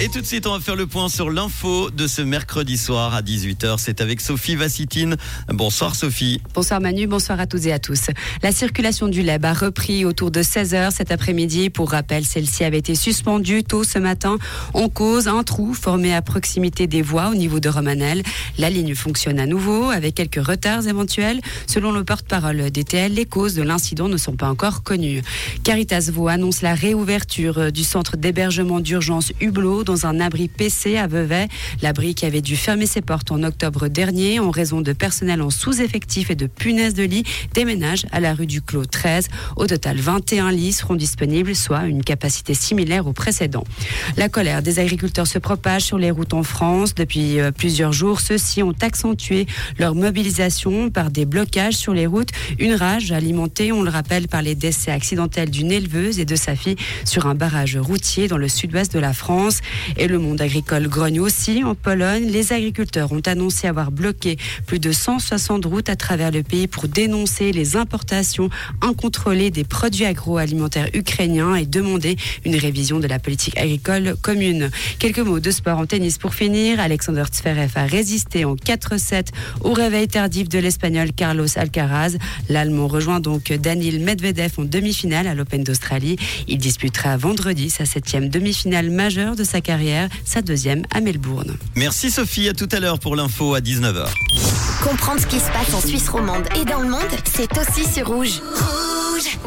Et tout de suite, on va faire le point sur l'info de ce mercredi soir à 18h. C'est avec Sophie Vassitine. Bonsoir Sophie. Bonsoir Manu, bonsoir à toutes et à tous. La circulation du LEB a repris autour de 16h cet après-midi. Pour rappel, celle-ci avait été suspendue tôt ce matin en cause un trou formé à proximité des voies au niveau de Romanel. La ligne fonctionne à nouveau avec quelques retards éventuels. Selon le porte-parole DTL, les causes de l'incident ne sont pas encore connues. Caritas Vaud annonce la réouverture du centre d'hébergement d'urgence Hublot dans un abri PC à Vevey. L'abri qui avait dû fermer ses portes en octobre dernier en raison de personnel en sous-effectif et de punaises de lit déménage à la rue du Clos 13. Au total, 21 lits seront disponibles, soit une capacité similaire au précédent. La colère des agriculteurs se propage sur les routes en France. Depuis euh, plusieurs jours, ceux-ci ont accentué leur mobilisation par des blocages sur les routes. Une rage alimentée, on le rappelle, par les décès accidentels d'une éleveuse et de sa fille sur un barrage routier dans le sud-ouest de la France. Et le monde agricole grogne aussi. En Pologne, les agriculteurs ont annoncé avoir bloqué plus de 160 routes à travers le pays pour dénoncer les importations incontrôlées des produits agroalimentaires ukrainiens et demander une révision de la politique agricole commune. Quelques mots de sport en tennis pour finir. Alexander Zverev a résisté en 4-7 au réveil tardif de l'Espagnol Carlos Alcaraz. L'Allemand rejoint donc Daniil Medvedev en demi-finale à l'Open d'Australie. Il disputera vendredi sa septième demi-finale majeure de sa carrière, sa deuxième à Melbourne. Merci Sophie, à tout à l'heure pour l'info à 19h. Comprendre ce qui se passe en Suisse romande et dans le monde, c'est aussi sur Rouge. Rouge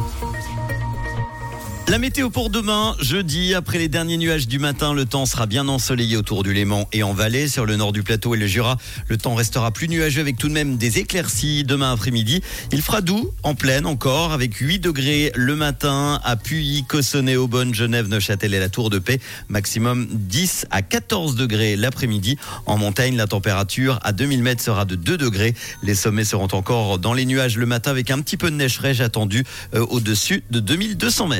La météo pour demain, jeudi, après les derniers nuages du matin, le temps sera bien ensoleillé autour du Léman et en Valais. Sur le nord du plateau et le Jura, le temps restera plus nuageux avec tout de même des éclaircies demain après-midi. Il fera doux en pleine encore avec 8 degrés le matin à Puy, Cossonay, Aubonne, Genève, Neuchâtel et la Tour de Paix. Maximum 10 à 14 degrés l'après-midi. En montagne, la température à 2000 mètres sera de 2 degrés. Les sommets seront encore dans les nuages le matin avec un petit peu de neige fraîche attendue euh, au-dessus de 2200 mètres.